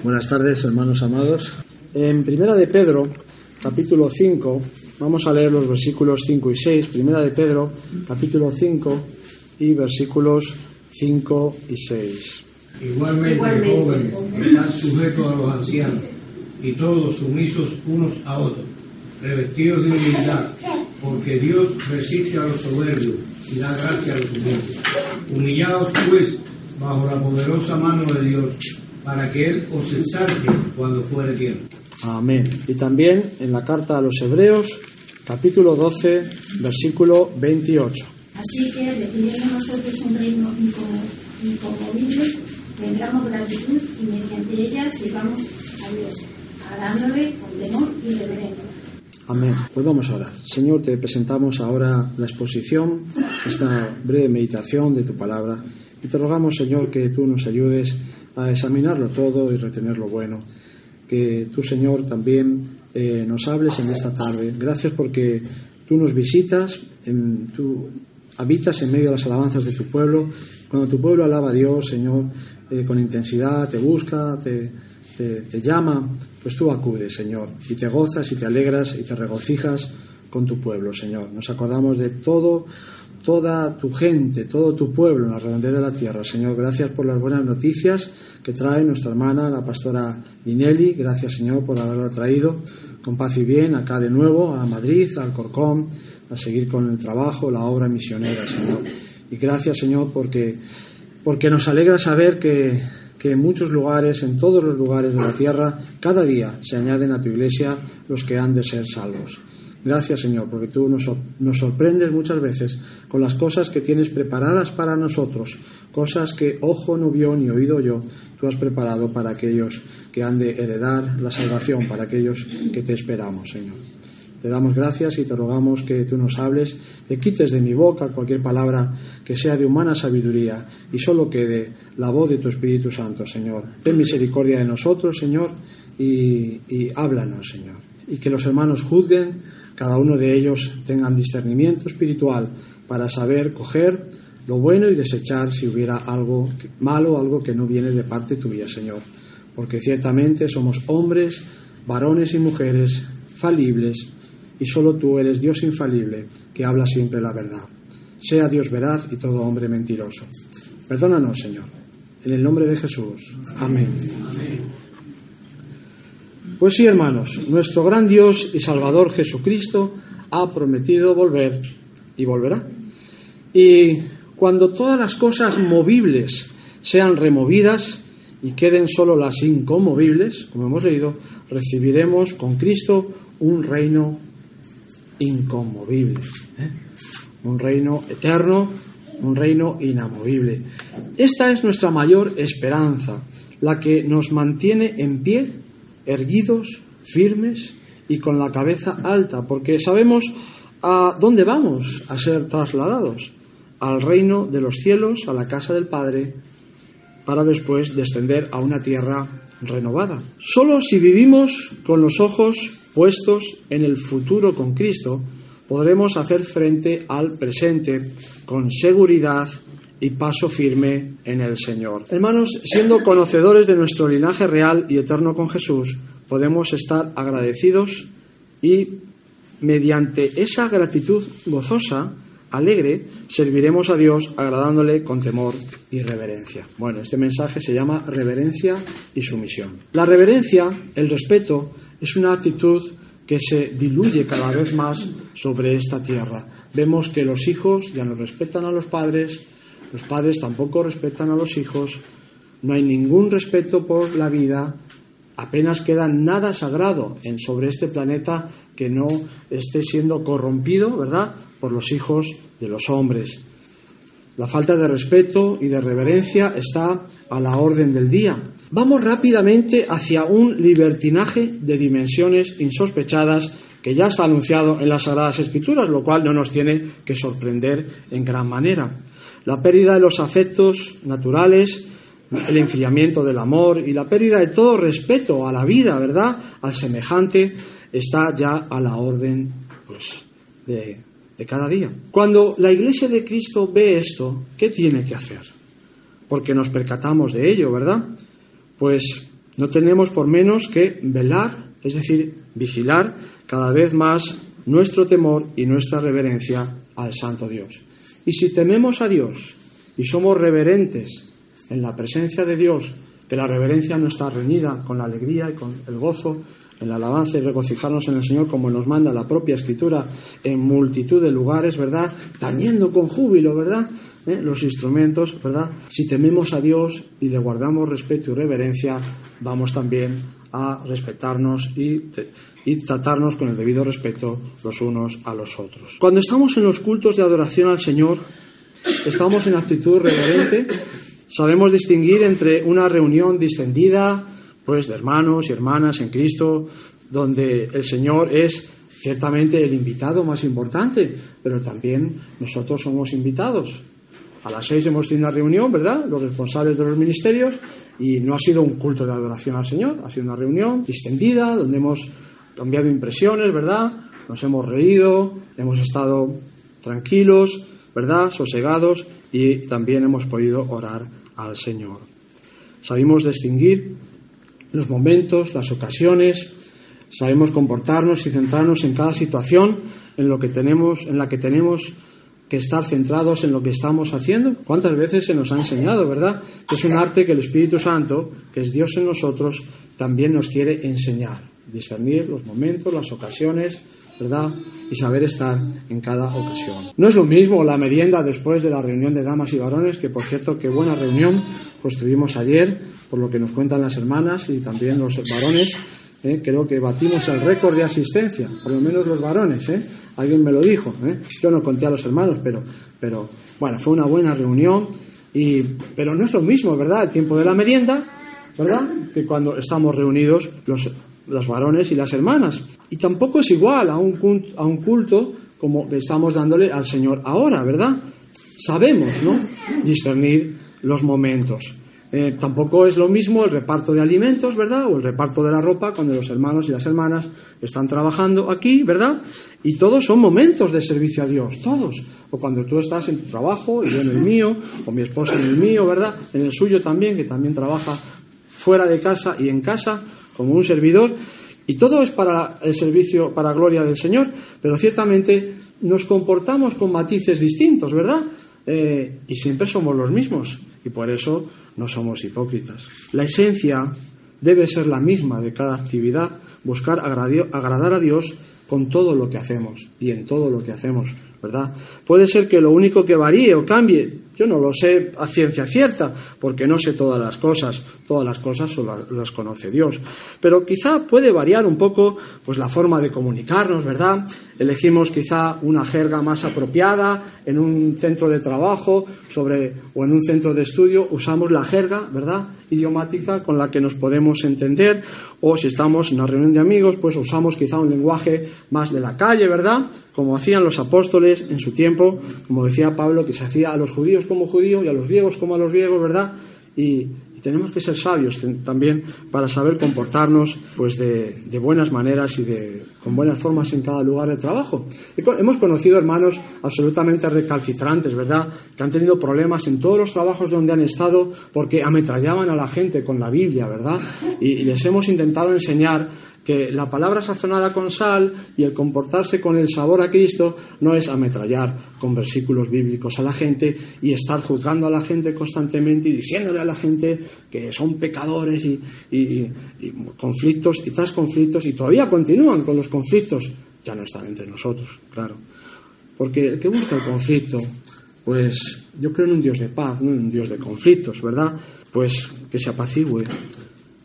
Buenas tardes, hermanos amados. En Primera de Pedro, capítulo 5, vamos a leer los versículos 5 y 6. Primera de Pedro, capítulo 5 y versículos 5 y 6. Igualmente, Igualmente, jóvenes, jóvenes. están sujetos a los ancianos y todos sumisos unos a otros, revestidos de humildad, porque Dios resiste a los soberbios y da gracia a los humildes. Humillados pues bajo la poderosa mano de Dios, para que Él os exalte cuando fuere tiempo. Amén. Y también en la carta a los Hebreos, capítulo 12, versículo 28. Así que, recibiendo nosotros un reino inconmovible, tendremos gratitud y mediante ella sirvamos a Dios, agradándole con temor y reverencia. Amén. Pues vamos a orar. Señor, te presentamos ahora la exposición, esta breve meditación de tu palabra. Y te rogamos, Señor, que tú nos ayudes a examinarlo todo y retener lo bueno. Que tú, Señor, también eh, nos hables en esta tarde. Gracias porque tú nos visitas, en, tú habitas en medio de las alabanzas de tu pueblo. Cuando tu pueblo alaba a Dios, Señor, eh, con intensidad, te busca, te, te, te llama, pues tú acudes, Señor, y te gozas y te alegras y te regocijas con tu pueblo, Señor. Nos acordamos de todo, toda tu gente, todo tu pueblo en la redondez de la tierra, Señor. Gracias por las buenas noticias que trae nuestra hermana, la pastora Dinelli. Gracias, Señor, por haberla traído con paz y bien acá de nuevo a Madrid, al Corcón, a seguir con el trabajo, la obra misionera, Señor. Y gracias, Señor, porque porque nos alegra saber que, que en muchos lugares, en todos los lugares de la tierra, cada día se añaden a tu iglesia los que han de ser salvos. Gracias Señor, porque tú nos, nos sorprendes muchas veces con las cosas que tienes preparadas para nosotros, cosas que ojo no vio ni oído yo, tú has preparado para aquellos que han de heredar la salvación, para aquellos que te esperamos, Señor. Te damos gracias y te rogamos que tú nos hables, te quites de mi boca cualquier palabra que sea de humana sabiduría y solo quede la voz de tu Espíritu Santo, Señor. Ten misericordia de nosotros, Señor, y, y háblanos, Señor. Y que los hermanos juzguen, cada uno de ellos tengan discernimiento espiritual para saber coger lo bueno y desechar si hubiera algo malo, algo que no viene de parte tuya, Señor. Porque ciertamente somos hombres, varones y mujeres falibles y solo tú eres Dios infalible que habla siempre la verdad. Sea Dios veraz y todo hombre mentiroso. Perdónanos, Señor. En el nombre de Jesús. Amén. Pues sí, hermanos, nuestro gran Dios y Salvador Jesucristo ha prometido volver y volverá. Y cuando todas las cosas movibles sean removidas y queden solo las inconmovibles, como hemos leído, recibiremos con Cristo un reino inconmovible, ¿eh? un reino eterno, un reino inamovible. Esta es nuestra mayor esperanza, la que nos mantiene en pie, erguidos, firmes y con la cabeza alta, porque sabemos a dónde vamos a ser trasladados, al reino de los cielos, a la casa del Padre, para después descender a una tierra renovada. Solo si vivimos con los ojos puestos en el futuro con Cristo, podremos hacer frente al presente con seguridad y paso firme en el Señor. Hermanos, siendo conocedores de nuestro linaje real y eterno con Jesús, podemos estar agradecidos y mediante esa gratitud gozosa, alegre, serviremos a Dios agradándole con temor y reverencia. Bueno, este mensaje se llama reverencia y sumisión. La reverencia, el respeto, es una actitud que se diluye cada vez más sobre esta tierra. Vemos que los hijos ya no respetan a los padres, los padres tampoco respetan a los hijos, no hay ningún respeto por la vida, apenas queda nada sagrado en sobre este planeta que no esté siendo corrompido, ¿verdad?, por los hijos de los hombres. La falta de respeto y de reverencia está a la orden del día. Vamos rápidamente hacia un libertinaje de dimensiones insospechadas que ya está anunciado en las Sagradas Escrituras, lo cual no nos tiene que sorprender en gran manera. La pérdida de los afectos naturales, el enfriamiento del amor y la pérdida de todo respeto a la vida, ¿verdad? Al semejante, está ya a la orden pues, de, de cada día. Cuando la Iglesia de Cristo ve esto, ¿qué tiene que hacer? Porque nos percatamos de ello, ¿verdad? Pues no tenemos por menos que velar, es decir, vigilar cada vez más nuestro temor y nuestra reverencia al Santo Dios. Y si tememos a Dios y somos reverentes en la presencia de Dios, que la reverencia no está reñida con la alegría y con el gozo, en la alabanza y regocijarnos en el Señor como nos manda la propia Escritura en multitud de lugares, ¿verdad? Tañendo con júbilo, ¿verdad? ¿Eh? Los instrumentos, ¿verdad? Si tememos a Dios y le guardamos respeto y reverencia, vamos también a respetarnos y, y tratarnos con el debido respeto los unos a los otros. Cuando estamos en los cultos de adoración al Señor, estamos en actitud reverente, sabemos distinguir entre una reunión distendida, pues de hermanos y hermanas en Cristo, donde el Señor es ciertamente el invitado más importante, pero también nosotros somos invitados. A las seis hemos tenido una reunión, ¿verdad? Los responsables de los ministerios, y no ha sido un culto de adoración al Señor, ha sido una reunión distendida, donde hemos cambiado impresiones, ¿verdad? Nos hemos reído, hemos estado tranquilos, ¿verdad? Sosegados y también hemos podido orar al Señor. Sabemos distinguir los momentos, las ocasiones, sabemos comportarnos y centrarnos en cada situación en lo que tenemos, en la que tenemos que estar centrados en lo que estamos haciendo. ¿Cuántas veces se nos ha enseñado, verdad? Que es un arte que el Espíritu Santo, que es Dios en nosotros, también nos quiere enseñar. Discernir los momentos, las ocasiones, ¿verdad? Y saber estar en cada ocasión. No es lo mismo la merienda después de la reunión de damas y varones, que por cierto, qué buena reunión, pues tuvimos ayer, por lo que nos cuentan las hermanas y también los varones, ¿eh? creo que batimos el récord de asistencia, por lo menos los varones, ¿eh? Alguien me lo dijo, ¿eh? yo no conté a los hermanos, pero, pero bueno, fue una buena reunión, y, pero no es lo mismo, ¿verdad? El tiempo de la merienda, ¿verdad? Que cuando estamos reunidos los, los varones y las hermanas. Y tampoco es igual a un, a un culto como estamos dándole al Señor ahora, ¿verdad? Sabemos, ¿no? Discernir los momentos. Eh, tampoco es lo mismo el reparto de alimentos, ¿verdad? O el reparto de la ropa cuando los hermanos y las hermanas están trabajando aquí, ¿verdad? Y todos son momentos de servicio a Dios, todos. O cuando tú estás en tu trabajo y yo en el mío, o mi esposa en el mío, ¿verdad? En el suyo también, que también trabaja fuera de casa y en casa como un servidor. Y todo es para el servicio, para gloria del Señor, pero ciertamente nos comportamos con matices distintos, ¿verdad? Eh, y siempre somos los mismos. Y por eso no somos hipócritas. La esencia debe ser la misma de cada actividad, buscar agradar a Dios con todo lo que hacemos y en todo lo que hacemos, ¿verdad? Puede ser que lo único que varíe o cambie, yo no lo sé a ciencia cierta, porque no sé todas las cosas, todas las cosas las conoce Dios. Pero quizá puede variar un poco pues la forma de comunicarnos, ¿verdad? Elegimos quizá una jerga más apropiada en un centro de trabajo sobre o en un centro de estudio usamos la jerga, ¿verdad? idiomática con la que nos podemos entender o si estamos en una reunión de amigos, pues usamos quizá un lenguaje más de la calle, ¿verdad? Como hacían los apóstoles en su tiempo, como decía Pablo que se hacía a los judíos como judíos y a los griegos como a los griegos, ¿verdad? Y, tenemos que ser sabios también para saber comportarnos pues de, buenas maneras y de, con buenas formas en cada lugar de trabajo. Hemos conocido hermanos absolutamente recalcitrantes, ¿verdad? Que han tenido problemas en todos los trabajos donde han estado porque ametrallaban a la gente con la Biblia, ¿verdad? y les hemos intentado enseñar que la palabra sazonada con sal y el comportarse con el sabor a Cristo no es ametrallar con versículos bíblicos a la gente y estar juzgando a la gente constantemente y diciéndole a la gente que son pecadores y, conflictos y tras conflictos y todavía continúan con los conflictos, ya no están entre nosotros, claro. Porque el que busca el conflicto, pues yo creo en un Dios de paz, no en un Dios de conflictos, ¿verdad? Pues que se apacigüe,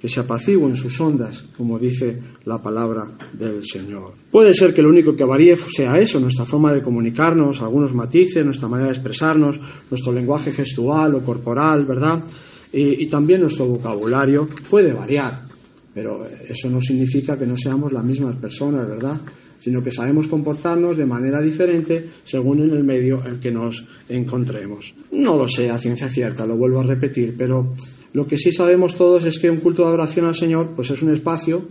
que se apacigüen sus ondas, como dice la palabra del Señor. Puede ser que lo único que varíe sea eso, nuestra forma de comunicarnos, algunos matices, nuestra manera de expresarnos, nuestro lenguaje gestual o corporal, ¿verdad? Y, y también nuestro vocabulario puede variar, pero eso no significa que no seamos las mismas personas, ¿verdad? sino que sabemos comportarnos de manera diferente según en el medio en que nos encontremos. No lo sé a ciencia cierta, lo vuelvo a repetir, pero lo que sí sabemos todos es que un culto de adoración al Señor pues es un espacio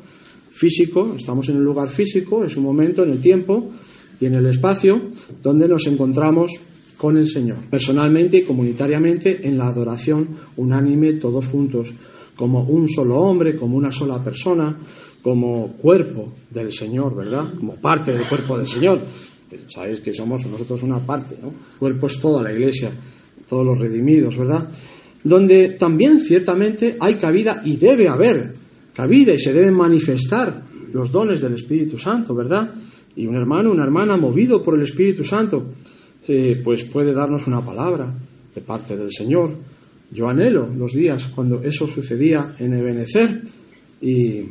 físico, estamos en un lugar físico, es un momento en el tiempo y en el espacio donde nos encontramos con el Señor, personalmente y comunitariamente en la adoración unánime todos juntos, como un solo hombre, como una sola persona, como cuerpo del Señor, ¿verdad? Como parte del cuerpo del Señor. Sabéis que somos nosotros una parte, ¿no? El cuerpo es toda la iglesia, todos los redimidos, ¿verdad? Donde también ciertamente hay cabida y debe haber cabida y se deben manifestar los dones del Espíritu Santo, ¿verdad? Y un hermano, una hermana movido por el Espíritu Santo, eh, pues puede darnos una palabra de parte del Señor. Yo anhelo los días cuando eso sucedía en Ebenezer y,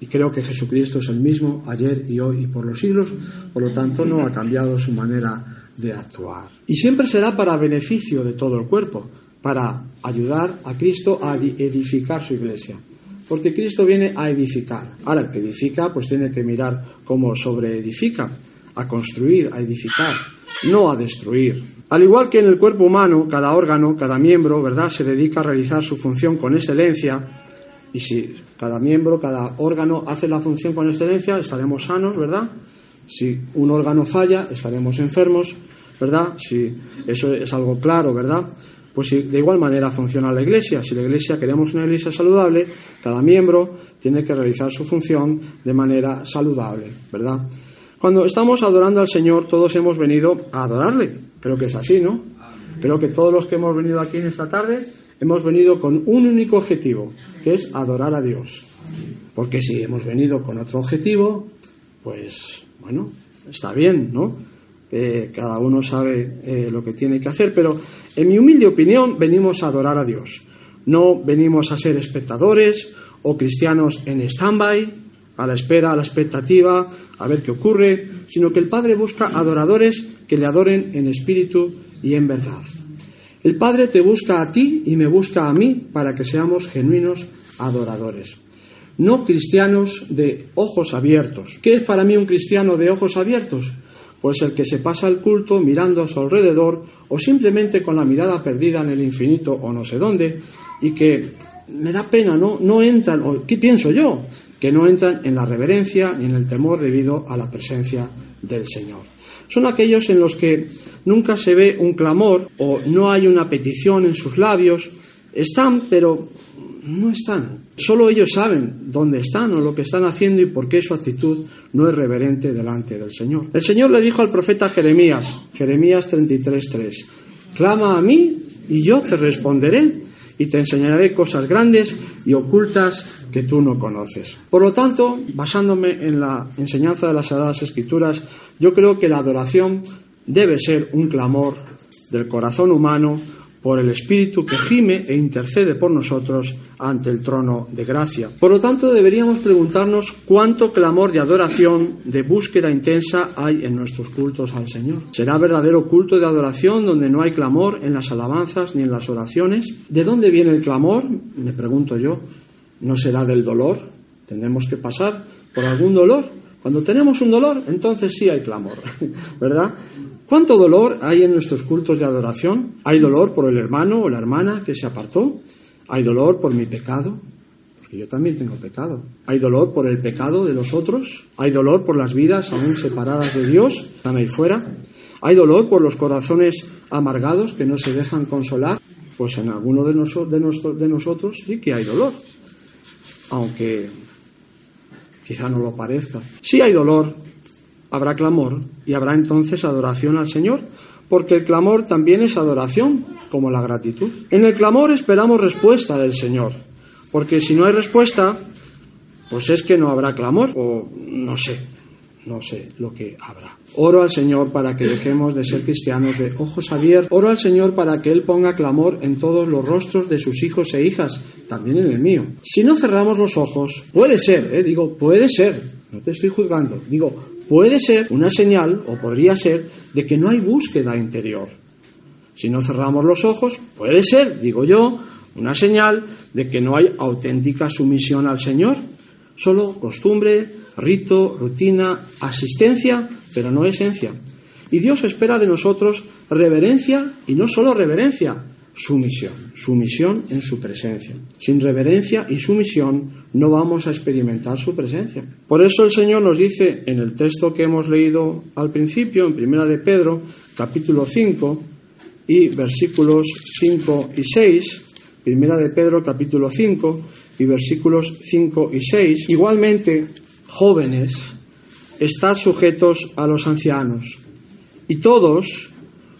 y creo que Jesucristo es el mismo ayer y hoy y por los siglos, por lo tanto no ha cambiado su manera de actuar. Y siempre será para beneficio de todo el cuerpo, para ayudar a Cristo a edificar su iglesia. Porque Cristo viene a edificar. Ahora, el que edifica, pues tiene que mirar cómo sobreedifica, a construir, a edificar, no a destruir. Al igual que en el cuerpo humano, cada órgano, cada miembro, ¿verdad?, se dedica a realizar su función con excelencia. Y si cada miembro, cada órgano hace la función con excelencia, estaremos sanos, ¿verdad? Si un órgano falla, estaremos enfermos, ¿verdad? Si eso es algo claro, ¿verdad? Pues de igual manera funciona la iglesia. Si la iglesia queremos una iglesia saludable, cada miembro tiene que realizar su función de manera saludable, ¿verdad? Cuando estamos adorando al Señor, todos hemos venido a adorarle. Creo que es así, ¿no? Creo que todos los que hemos venido aquí en esta tarde hemos venido con un único objetivo, que es adorar a Dios. Porque si hemos venido con otro objetivo, pues bueno, está bien, ¿no? Eh, cada uno sabe eh, lo que tiene que hacer, pero en mi humilde opinión venimos a adorar a Dios. No venimos a ser espectadores o cristianos en stand-by, a la espera, a la expectativa, a ver qué ocurre, sino que el Padre busca adoradores que le adoren en espíritu y en verdad. El Padre te busca a ti y me busca a mí para que seamos genuinos adoradores no cristianos de ojos abiertos. ¿Qué es para mí un cristiano de ojos abiertos? Pues el que se pasa el culto mirando a su alrededor o simplemente con la mirada perdida en el infinito o no sé dónde y que me da pena, no, no entran, o ¿qué pienso yo? Que no entran en la reverencia ni en el temor debido a la presencia del Señor. Son aquellos en los que nunca se ve un clamor o no hay una petición en sus labios. Están, pero no están. Solo ellos saben dónde están o lo que están haciendo y por qué su actitud no es reverente delante del Señor. El Señor le dijo al profeta Jeremías, Jeremías 33:3, clama a mí y yo te responderé y te enseñaré cosas grandes y ocultas que tú no conoces. Por lo tanto, basándome en la enseñanza de las Sagradas Escrituras, yo creo que la adoración debe ser un clamor del corazón humano por el Espíritu que gime e intercede por nosotros ante el trono de gracia. Por lo tanto, deberíamos preguntarnos cuánto clamor de adoración, de búsqueda intensa hay en nuestros cultos al Señor. ¿Será verdadero culto de adoración donde no hay clamor en las alabanzas ni en las oraciones? ¿De dónde viene el clamor? Me pregunto yo. ¿No será del dolor? ¿Tendremos que pasar por algún dolor? Cuando tenemos un dolor, entonces sí hay clamor, ¿verdad? ¿Cuánto dolor hay en nuestros cultos de adoración? ¿Hay dolor por el hermano o la hermana que se apartó? ¿Hay dolor por mi pecado? Porque yo también tengo pecado. ¿Hay dolor por el pecado de los otros? ¿Hay dolor por las vidas aún separadas de Dios? ¿Están ahí fuera? ¿Hay dolor por los corazones amargados que no se dejan consolar? Pues en alguno de, de, de nosotros sí que hay dolor. Aunque quizá no lo parezca. Sí hay dolor habrá clamor y habrá entonces adoración al Señor, porque el clamor también es adoración, como la gratitud. En el clamor esperamos respuesta del Señor, porque si no hay respuesta, pues es que no habrá clamor, o no sé, no sé lo que habrá. Oro al Señor para que dejemos de ser cristianos de ojos abiertos. Oro al Señor para que Él ponga clamor en todos los rostros de sus hijos e hijas, también en el mío. Si no cerramos los ojos, puede ser, eh, digo, puede ser, no te estoy juzgando, digo, puede ser una señal, o podría ser, de que no hay búsqueda interior. Si no cerramos los ojos, puede ser, digo yo, una señal de que no hay auténtica sumisión al Señor. Solo costumbre, rito, rutina, asistencia, pero no esencia. Y Dios espera de nosotros reverencia y no solo reverencia, sumisión, sumisión en su presencia. Sin reverencia y sumisión no vamos a experimentar su presencia. Por eso el Señor nos dice en el texto que hemos leído al principio, en Primera de Pedro, capítulo 5 y versículos 5 y 6, Primera de Pedro capítulo 5 y versículos 5 y 6. Igualmente, jóvenes, estad sujetos a los ancianos, y todos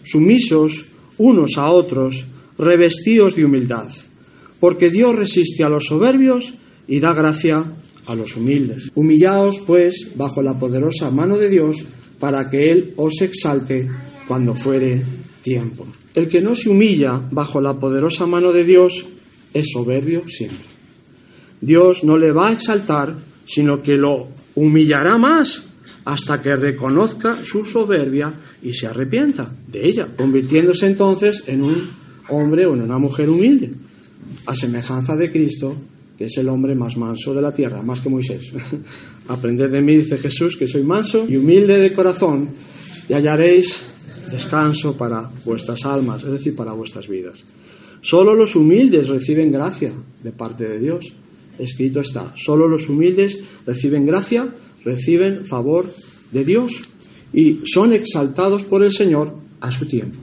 sumisos unos a otros, revestidos de humildad, porque Dios resiste a los soberbios y da gracia a los humildes. Humillaos, pues, bajo la poderosa mano de Dios, para que Él os exalte cuando fuere tiempo. El que no se humilla bajo la poderosa mano de Dios es soberbio siempre. Dios no le va a exaltar, sino que lo humillará más hasta que reconozca su soberbia y se arrepienta de ella, convirtiéndose entonces en un hombre o en una mujer humilde, a semejanza de Cristo, que es el hombre más manso de la tierra, más que Moisés. Aprended de mí, dice Jesús, que soy manso y humilde de corazón, y hallaréis descanso para vuestras almas, es decir, para vuestras vidas. Solo los humildes reciben gracia de parte de Dios. Escrito está, solo los humildes reciben gracia reciben favor de Dios y son exaltados por el Señor a su tiempo.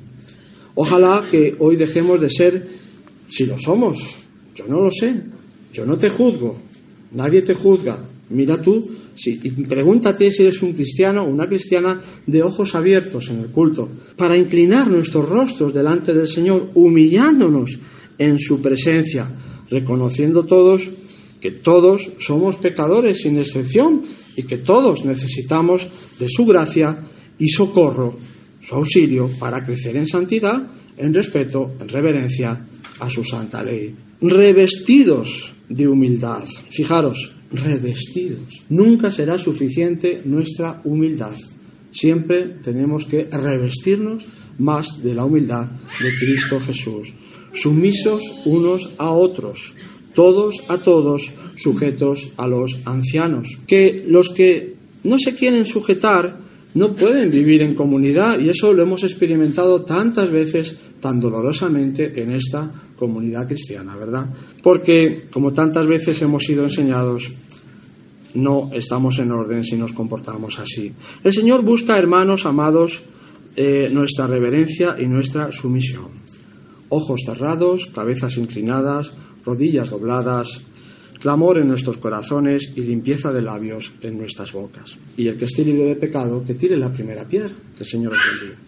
Ojalá que hoy dejemos de ser, si lo somos, yo no lo sé, yo no te juzgo, nadie te juzga. Mira tú, si, y pregúntate si eres un cristiano o una cristiana de ojos abiertos en el culto, para inclinar nuestros rostros delante del Señor, humillándonos en su presencia, reconociendo todos que todos somos pecadores sin excepción y que todos necesitamos de su gracia y socorro, su auxilio para crecer en santidad, en respeto, en reverencia a su santa ley. Revestidos de humildad. Fijaros, revestidos. Nunca será suficiente nuestra humildad. Siempre tenemos que revestirnos más de la humildad de Cristo Jesús. Sumisos unos a otros, todos a todos, sujetos a los ancianos. Que los que no se quieren sujetar no pueden vivir en comunidad y eso lo hemos experimentado tantas veces, tan dolorosamente en esta comunidad cristiana, ¿verdad? Porque, como tantas veces hemos sido enseñados, no estamos en orden si nos comportamos así. El Señor busca, hermanos amados, eh, nuestra reverencia y nuestra sumisión. Ojos cerrados, cabezas inclinadas, rodillas dobladas, clamor en nuestros corazones y limpieza de labios en nuestras bocas. Y el que esté libre de pecado, que tire la primera piedra. Que el Señor os bendiga.